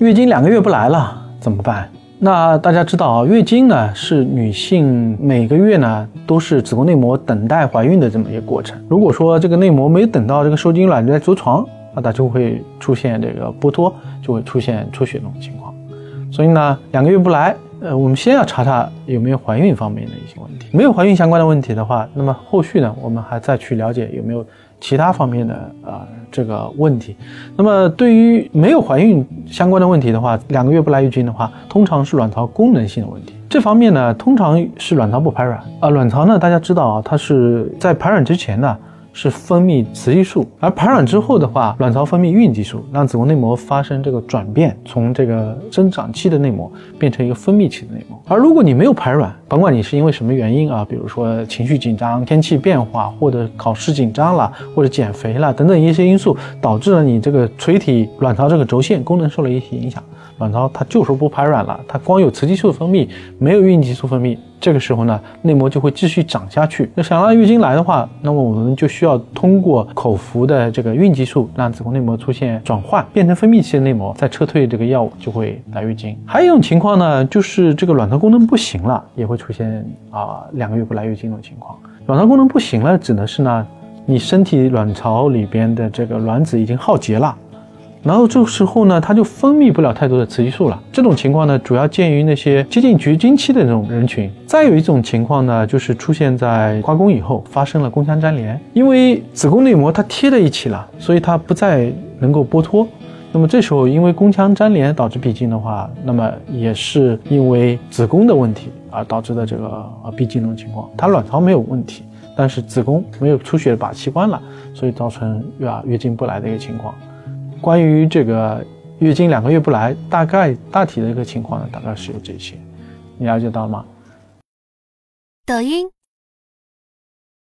月经两个月不来了怎么办？那大家知道啊，月经呢是女性每个月呢都是子宫内膜等待怀孕的这么一个过程。如果说这个内膜没等到这个受精卵在着床，那它就会出现这个剥脱，就会出现出血这种情况。所以呢，两个月不来，呃，我们先要查查有没有怀孕方面的一些问题。没有怀孕相关的问题的话，那么后续呢，我们还再去了解有没有其他方面的啊这个问题。那么对于没有怀孕相关的问题的话，两个月不来月经的话，通常是卵巢功能性的问题。这方面呢，通常是卵巢不排卵啊。卵巢呢，大家知道啊，它是在排卵之前呢。是分泌雌激素，而排卵之后的话，卵巢分泌孕激素，让子宫内膜发生这个转变，从这个生长期的内膜变成一个分泌期的内膜。而如果你没有排卵，甭管你是因为什么原因啊，比如说情绪紧张、天气变化，或者考试紧张了，或者减肥了等等一些因素，导致了你这个垂体卵巢这个轴线功能受了一些影响，卵巢它就是不排卵了，它光有雌激素分泌，没有孕激素分泌。这个时候呢，内膜就会继续长下去。那想让月经来的话，那么我们就需要通过口服的这个孕激素，让子宫内膜出现转换，变成分泌期的内膜，再撤退这个药物，就会来月经。还有一种情况呢，就是这个卵巢功能不行了，也会出现啊两个月不来月经的情况。卵巢功能不行了，指的是呢，你身体卵巢里边的这个卵子已经耗竭了。然后这时候呢，它就分泌不了太多的雌激素了。这种情况呢，主要见于那些接近绝经期的这种人群。再有一种情况呢，就是出现在刮宫以后发生了宫腔粘连，因为子宫内膜它贴在一起了，所以它不再能够剥脱。那么这时候因为宫腔粘连导致闭经的话，那么也是因为子宫的问题而导致的这个呃闭经的情况。它卵巢没有问题，但是子宫没有出血把器官了，所以造成月月经不来的一个情况。关于这个月经两个月不来，大概大体的一个情况呢，大概是有这些，你了解到了吗？抖音。